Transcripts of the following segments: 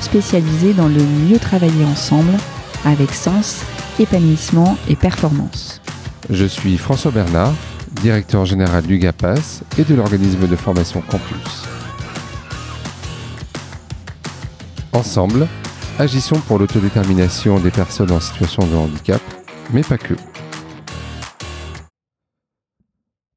spécialisé dans le mieux travailler ensemble avec sens, épanouissement et performance. Je suis François Bernard, directeur général du GAPAS et de l'organisme de formation Campus. Ensemble, agissons pour l'autodétermination des personnes en situation de handicap, mais pas que.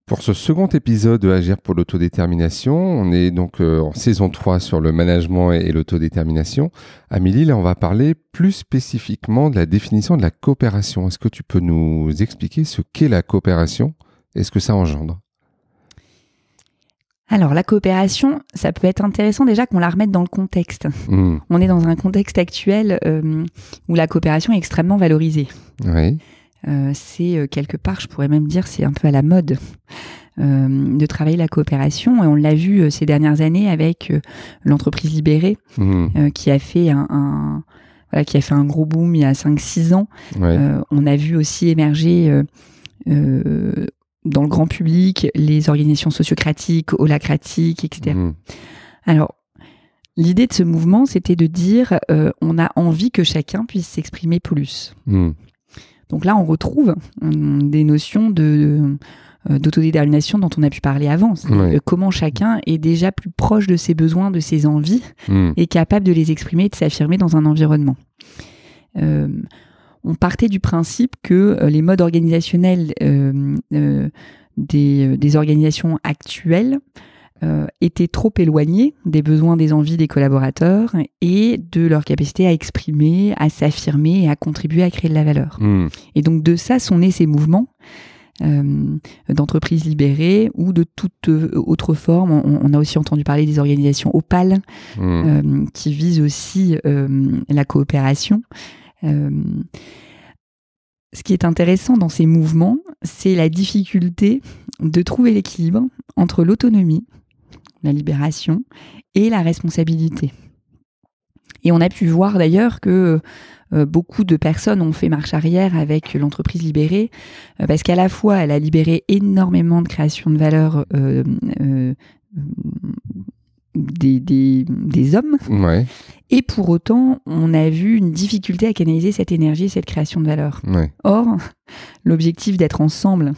Pour ce second épisode de Agir pour l'autodétermination, on est donc euh, en saison 3 sur le management et l'autodétermination. Amélie, là, on va parler plus spécifiquement de la définition de la coopération. Est-ce que tu peux nous expliquer ce qu'est la coopération et ce que ça engendre? Alors la coopération, ça peut être intéressant déjà qu'on la remette dans le contexte. Hmm. On est dans un contexte actuel euh, où la coopération est extrêmement valorisée. Oui. Euh, c'est euh, quelque part, je pourrais même dire, c'est un peu à la mode euh, de travailler la coopération. Et on l'a vu ces dernières années avec l'entreprise libérée euh, qui a fait un, un- voilà, qui a fait un gros boom il y a 5-6 ans. Ouais. Euh, on a vu aussi émerger euh, euh, dans le grand public les organisations sociocratiques, holacratiques, etc. Hmm. Alors, l'idée de ce mouvement, c'était de dire on a envie que chacun puisse s'exprimer plus. Hmm. Donc là, on retrouve hum, des notions de euh, d'autodétermination dont on a pu parler avant. Ouais. euh, comment chacun est déjà plus proche de ses besoins, de ses envies, Hmm. et capable de les exprimer et de s'affirmer dans un environnement. Euh, on partait du principe que euh, les modes organisationnels euh, euh, des, euh, des organisations actuelles euh, étaient trop éloignés des besoins, des envies des collaborateurs et de leur capacité à exprimer, à s'affirmer et à contribuer à créer de la valeur. Hmm. Et donc de ça sont nés ces mouvements euh, d'entreprises libérées ou de toute euh, autre forme. On, on a aussi entendu parler des organisations opales Hmm. euh, qui visent aussi la coopération. Ce qui est intéressant dans ces mouvements, c'est la difficulté de trouver l'équilibre entre l'autonomie, la libération et la responsabilité. Et on a pu voir d'ailleurs que euh, beaucoup de personnes ont fait marche arrière avec l'entreprise libérée, euh, parce qu'à la fois, elle a libéré énormément de création de valeur euh, des, des, des hommes, Ouais. et pour autant, on a vu une difficulté à canaliser cette énergie et cette création de valeur. Ouais. Or, l'objectif d'être ensemble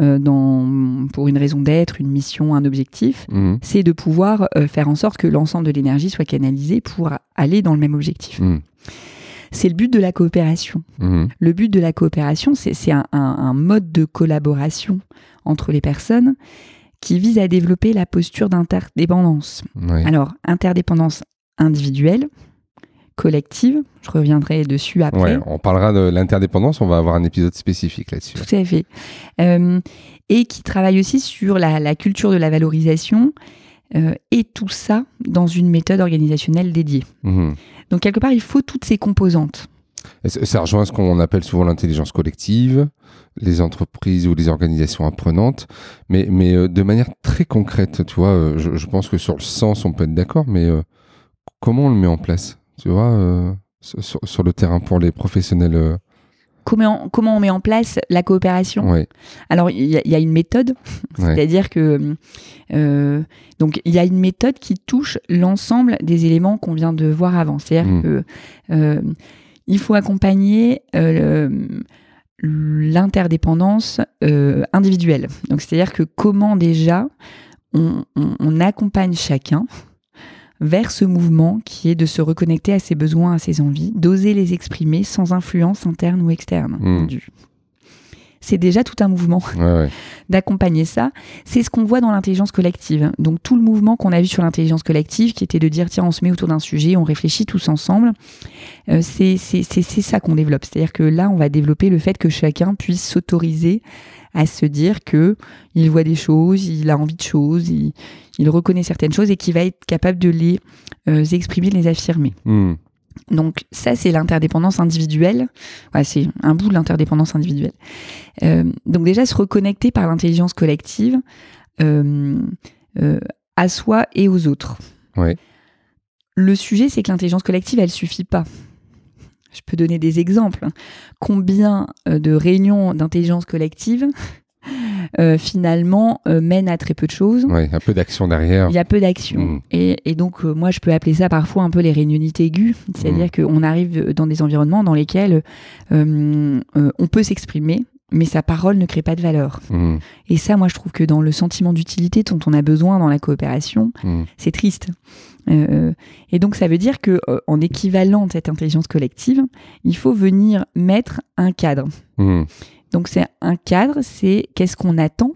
euh, dans, pour une raison d'être, une mission, un objectif, Hmm. c'est de pouvoir euh, faire en sorte que l'ensemble de l'énergie soit canalisée pour aller dans le même objectif. Hmm. C'est le but de la coopération. Hmm. Le but de la coopération, c'est c'est un, un- un mode de collaboration entre les personnes qui vise à développer la posture d'interdépendance. Alors, interdépendance individuelle, collective, je reviendrai dessus après. Ouais, on parlera de l'interdépendance, on va avoir un épisode spécifique là-dessus. Tout à fait. Euh, et qui travaille aussi sur la, la culture de la valorisation euh, et tout ça dans une méthode organisationnelle dédiée. Mhm. Donc, quelque part, il faut toutes ces composantes. Et ça rejoint ce qu'on appelle souvent l'intelligence collective, les entreprises ou les organisations apprenantes, mais, mais euh, de manière très concrète, tu vois, euh, je, je pense que sur le sens, on peut être d'accord, mais euh, comment on le met en place, tu vois, euh, sur, le terrain pour les professionnels euh, Comment, comment on met en place la coopération? Ouais, Alors, il y, a- il y a une méthode, Ouais. c'est-à-dire que euh, donc il y a une méthode qui touche l'ensemble des éléments qu'on vient de voir avant. C'est-à-dire Mm. que euh, il faut accompagner euh, l'interdépendance euh, individuelle. Donc, c'est-à-dire que comment déjà on, on- on accompagne chacun vers ce mouvement qui est de se reconnecter à ses besoins, à ses envies, d'oser les exprimer sans influence interne ou externe. Mm. C'est déjà tout un mouvement ouais, ouais. d'accompagner ça. C'est ce qu'on voit dans l'intelligence collective. Donc tout le mouvement qu'on a vu sur l'intelligence collective, qui était de dire tiens on se met autour d'un sujet, on réfléchit tous ensemble, euh, c'est c'est- c'est- c'est ça qu'on développe. C'est-à-dire que là on va développer le fait que chacun puisse s'autoriser à se dire que il voit des choses, il a envie de choses, il, il reconnaît certaines choses et qu'il va être capable de les euh, exprimer, de les affirmer. Hmm. Donc ça, c'est l'interdépendance individuelle. Ouais, c'est un bout de l'interdépendance individuelle. Euh, donc déjà, se reconnecter par l'intelligence collective euh, euh, à soi et aux autres. Ouais. Le sujet, c'est que l'intelligence collective, elle suffit pas. Je peux donner des exemples. Combien de réunions d'intelligence collective euh, finalement euh, mènent à très peu de choses Ouais, un peu d'action derrière. Il y a peu d'action. Mm. Et, et donc, euh, moi, je peux appeler ça parfois un peu les réunionités aiguës. C'est-à-dire qu'on arrive dans des environnements dans lesquels euh, euh, on peut s'exprimer, mais sa parole ne crée pas de valeur. Mm, Et ça, moi, je trouve que dans le sentiment d'utilité dont on a besoin dans la coopération, mm, c'est triste. Euh, et donc, ça veut dire que euh, en équivalent de cette intelligence collective, il faut venir mettre un cadre. Donc, c'est un cadre, c'est qu'est-ce qu'on attend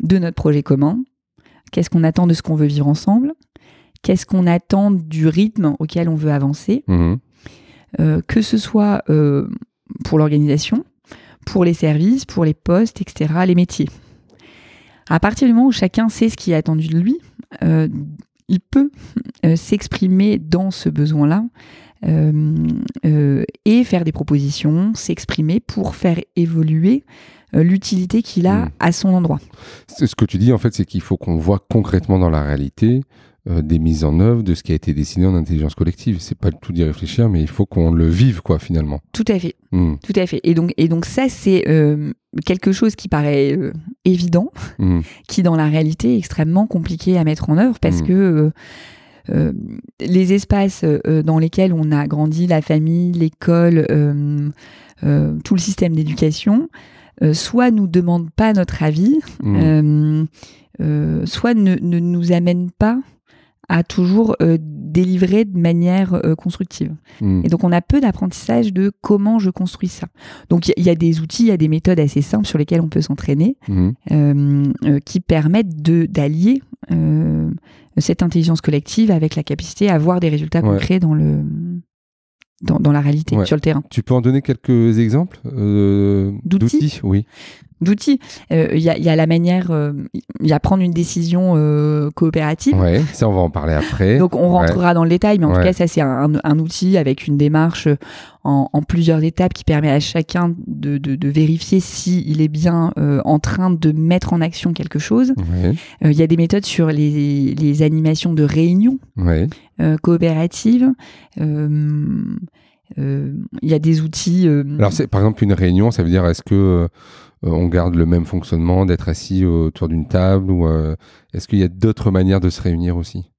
de notre projet commun, qu'est-ce qu'on attend de ce qu'on veut vivre ensemble, qu'est-ce qu'on attend du rythme auquel on veut avancer, mm, euh, que ce soit euh, pour l'organisation, pour les services, pour les postes, etc., les métiers. À partir du moment où chacun sait ce qui est attendu de lui, euh, il peut s'exprimer dans ce besoin-là et faire des propositions, s'exprimer pour faire évoluer euh, l'utilité qu'il a Mm. à son endroit. Ce que tu dis, en fait, c'est qu'il faut qu'on voit concrètement dans la réalité euh, des mises en œuvre de ce qui a été décidé en intelligence collective. C'est pas le tout d'y réfléchir, mais il faut qu'on le vive, quoi, finalement. Tout à fait, Mm, tout à fait. Et donc, et donc ça, c'est euh, quelque chose qui paraît euh, évident, mm, qui dans la réalité est extrêmement compliqué à mettre en œuvre parce que euh, les espaces euh, dans lesquels on a grandi, la famille, l'école, euh, tout le système d'éducation, soit nous demandent pas notre avis, mm, euh, euh, soit ne, ne nous amènent pas à toujours euh, délivrer de manière euh, constructive. mm, Et donc, on a peu d'apprentissage de comment je construis ça. Donc, il y, a- il y a des outils, il y a des méthodes assez simples sur lesquelles on peut s'entraîner mm. euh, euh, qui permettent d'allier cette intelligence collective avec la capacité à avoir des résultats Ouais. concrets dans le dans, dans la réalité, Ouais. sur le terrain. Tu peux en donner quelques exemples D'outils? Oui. D'outils, Euh, il y, a, il y a la manière, euh, il y a prendre une décision euh, coopérative. Ouais, ça, on va en parler après. Donc on rentrera dans le détail, mais en Ouais. tout cas ça c'est un, un outil avec une démarche en, en plusieurs étapes qui permet à chacun de, de, de vérifier s'il est bien en train de mettre en action quelque chose. Ouais, Il y a des méthodes sur les, les animations de réunions coopératives. Euh, Il y a des outils. euh, Alors, par exemple, une réunion, ça veut dire est-ce que euh, on garde le même fonctionnement d'être assis autour d'une table ou est-ce qu'il y a d'autres manières de se réunir aussi?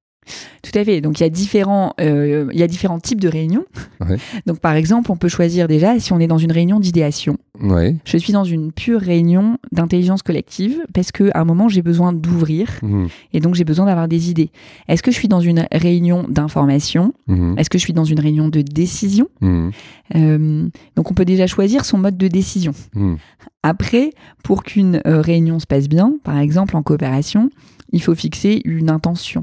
Tout à fait. Donc il y a différents, euh, il y a différents types de réunions. Ouais. Donc par exemple, on peut choisir déjà si on est dans une réunion d'idéation. Ouais. Je suis dans une pure réunion d'intelligence collective parce que à un moment j'ai besoin d'ouvrir Mhm, et donc j'ai besoin d'avoir des idées. Est-ce que je suis dans une réunion d'information? Mhm, Est-ce que je suis dans une réunion de décision? Mhm, Euh, Donc on peut déjà choisir son mode de décision. Après, pour qu'une euh, réunion se passe bien, par exemple en coopération, il faut fixer une intention.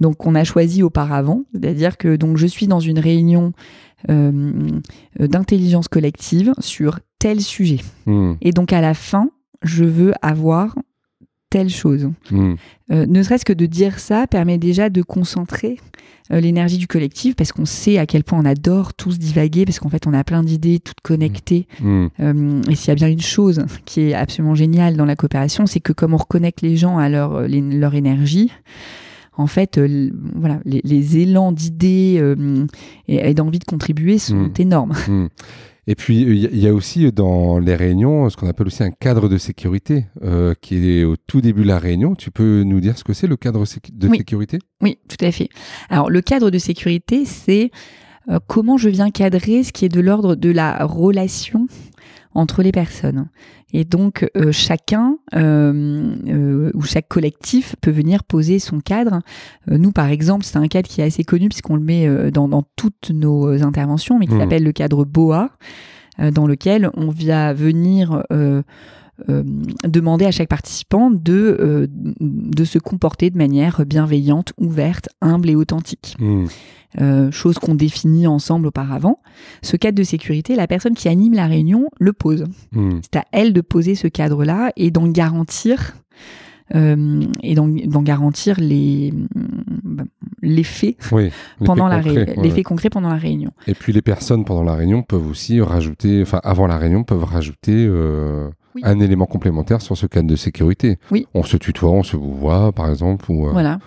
Donc on a choisi auparavant, c'est-à-dire que donc je suis dans une réunion euh, d'intelligence collective sur tel sujet. Mhm, Et donc à la fin, je veux avoir telle chose. mhm. Euh, ne serait-ce que de dire ça permet déjà de concentrer euh, l'énergie du collectif parce qu'on sait à quel point on adore tous divaguer parce qu'en fait on a plein d'idées toutes connectées. Euh, et s'il y a bien une chose qui est absolument géniale dans la coopération, c'est que comme on reconnecte les gens à leur, les- leur énergie, en fait, euh, voilà, les, les élans d'idées euh, et, et d'envie de contribuer sont Mm. énormes. Mhm. Et puis, il y, a- aussi euh, dans les réunions ce qu'on appelle aussi un cadre de sécurité euh, qui est au tout début de la réunion. Tu peux nous dire ce que c'est le cadre de Oui. sécurité? Oui, tout à fait. Alors, le cadre de sécurité, c'est comment je viens cadrer ce qui est de l'ordre de la relation entre les personnes. Et donc, euh, chacun euh, euh, ou chaque collectif peut venir poser son cadre. Euh, nous, par exemple, c'est un cadre qui est assez connu puisqu'on le met euh, dans, dans toutes nos euh, interventions, mais qui Mhm. s'appelle le cadre BOA, euh, dans lequel on vient venir euh, demander à chaque participant de, euh, de se comporter de manière bienveillante, ouverte, humble et authentique. Mhm. Euh, chose qu'on définit ensemble auparavant. Ce cadre de sécurité, la personne qui anime la réunion le pose. Mhm. C'est à elle de poser ce cadre-là et d'en garantir euh, et d'en garantir les, l'effet Oui, pendant la concret, ouais, l'effet ouais. concret pendant la réunion. Et puis les personnes pendant la réunion peuvent aussi rajouter, enfin avant la réunion, peuvent rajouter euh, Oui. un élément complémentaire sur ce cadre de sécurité. Oui. On se tutoie, on se voit, par exemple. Ou, euh, Voilà.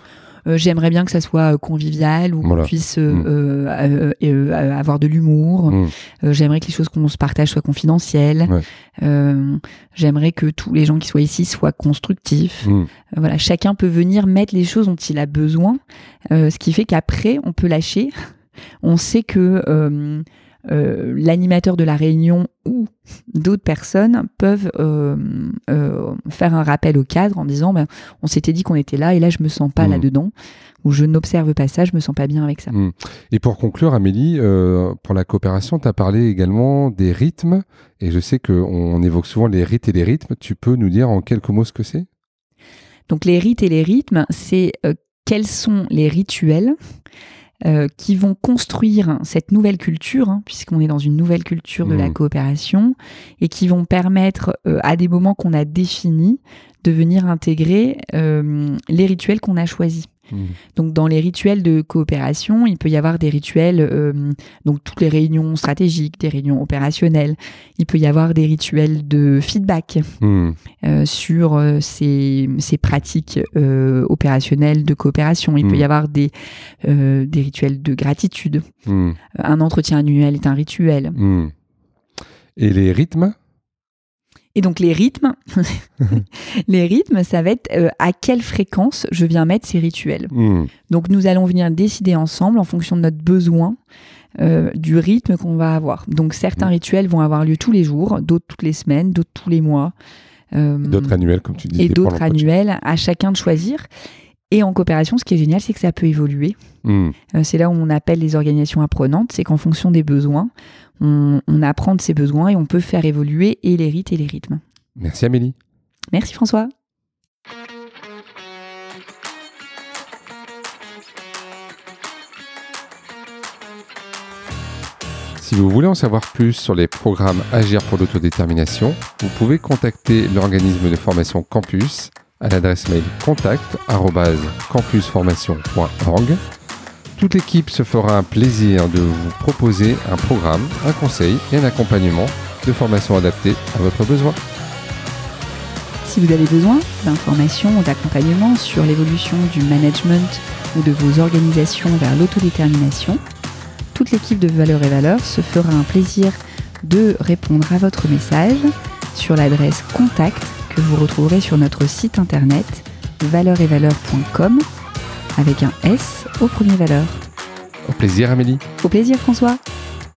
Euh, J'aimerais bien que ça soit euh, convivial, où Voilà. on puisse euh, Mm. euh, avoir de l'humour. Mm. J'aimerais que les choses qu'on se partage soient confidentielles. Ouais. J'aimerais que tous les gens qui soient ici soient constructifs. Mm. Voilà, chacun peut venir mettre les choses dont il a besoin, ce qui fait qu'après on peut lâcher. On sait que euh, l'animateur de la réunion ou d'autres personnes peuvent euh, euh, faire un rappel au cadre en disant ben, on s'était dit qu'on était là et là je me sens pas Mhm. là-dedans ou je n'observe pas ça, je me sens pas bien avec ça. Mm. Et pour conclure, Amélie, pour la coopération, tu as parlé également des rythmes. Et je sais qu'on on évoque souvent les rites et les rythmes. Tu peux nous dire en quelques mots ce que c'est? Donc les rites et les rythmes, c'est quels sont les rituels euh, qui vont construire cette nouvelle culture, hein, puisqu'on est dans une nouvelle culture de la Mhm. coopération, et qui vont permettre euh, à des moments qu'on a définis de venir intégrer euh, les rituels qu'on a choisis. Mm. Donc dans les rituels de coopération, il peut y avoir des rituels, euh, donc toutes les réunions stratégiques, des réunions opérationnelles. Il peut y avoir des rituels de feedback Mm. euh, sur euh, ces, ces pratiques euh, opérationnelles de coopération. Il Mm. peut y avoir des, des rituels de gratitude. Un entretien annuel est un rituel. Et les rythmes? Et donc les rythmes, les rythmes, ça va être euh, à quelle fréquence je viens mettre ces rituels. Mm. Donc nous allons venir décider ensemble en fonction de notre besoin. euh, du rythme qu'on va avoir. Donc certains Mm. rituels vont avoir lieu tous les jours, d'autres toutes les semaines, d'autres tous les mois. Euh, D'autres annuels, comme tu disais. et d'autres annuels, à chacun de choisir. Et en coopération, ce qui est génial, c'est que ça peut évoluer. Mm. Euh, c'est là où on appelle les organisations apprenantes, c'est qu'en fonction des besoins, on, on apprend de ces besoins et on peut faire évoluer et les rites et les rythmes. Merci Amélie. Merci François. Si vous voulez en savoir plus sur les programmes Agir pour l'autodétermination, vous pouvez contacter l'organisme de formation Campus à l'adresse mail contact@campusformation.org. Toute l'équipe se fera un plaisir de vous proposer un programme, un conseil et un accompagnement de formation adapté à votre besoin. Si vous avez besoin d'informations ou d'accompagnement sur l'évolution du management ou de vos organisations vers l'autodétermination, toute l'équipe de Valeurs et Valeurs se fera un plaisir de répondre à votre message sur l'adresse contact que vous retrouverez sur notre site internet valeuretvaleurs.com avec un S au premier valeur. Au plaisir Amélie. Au plaisir François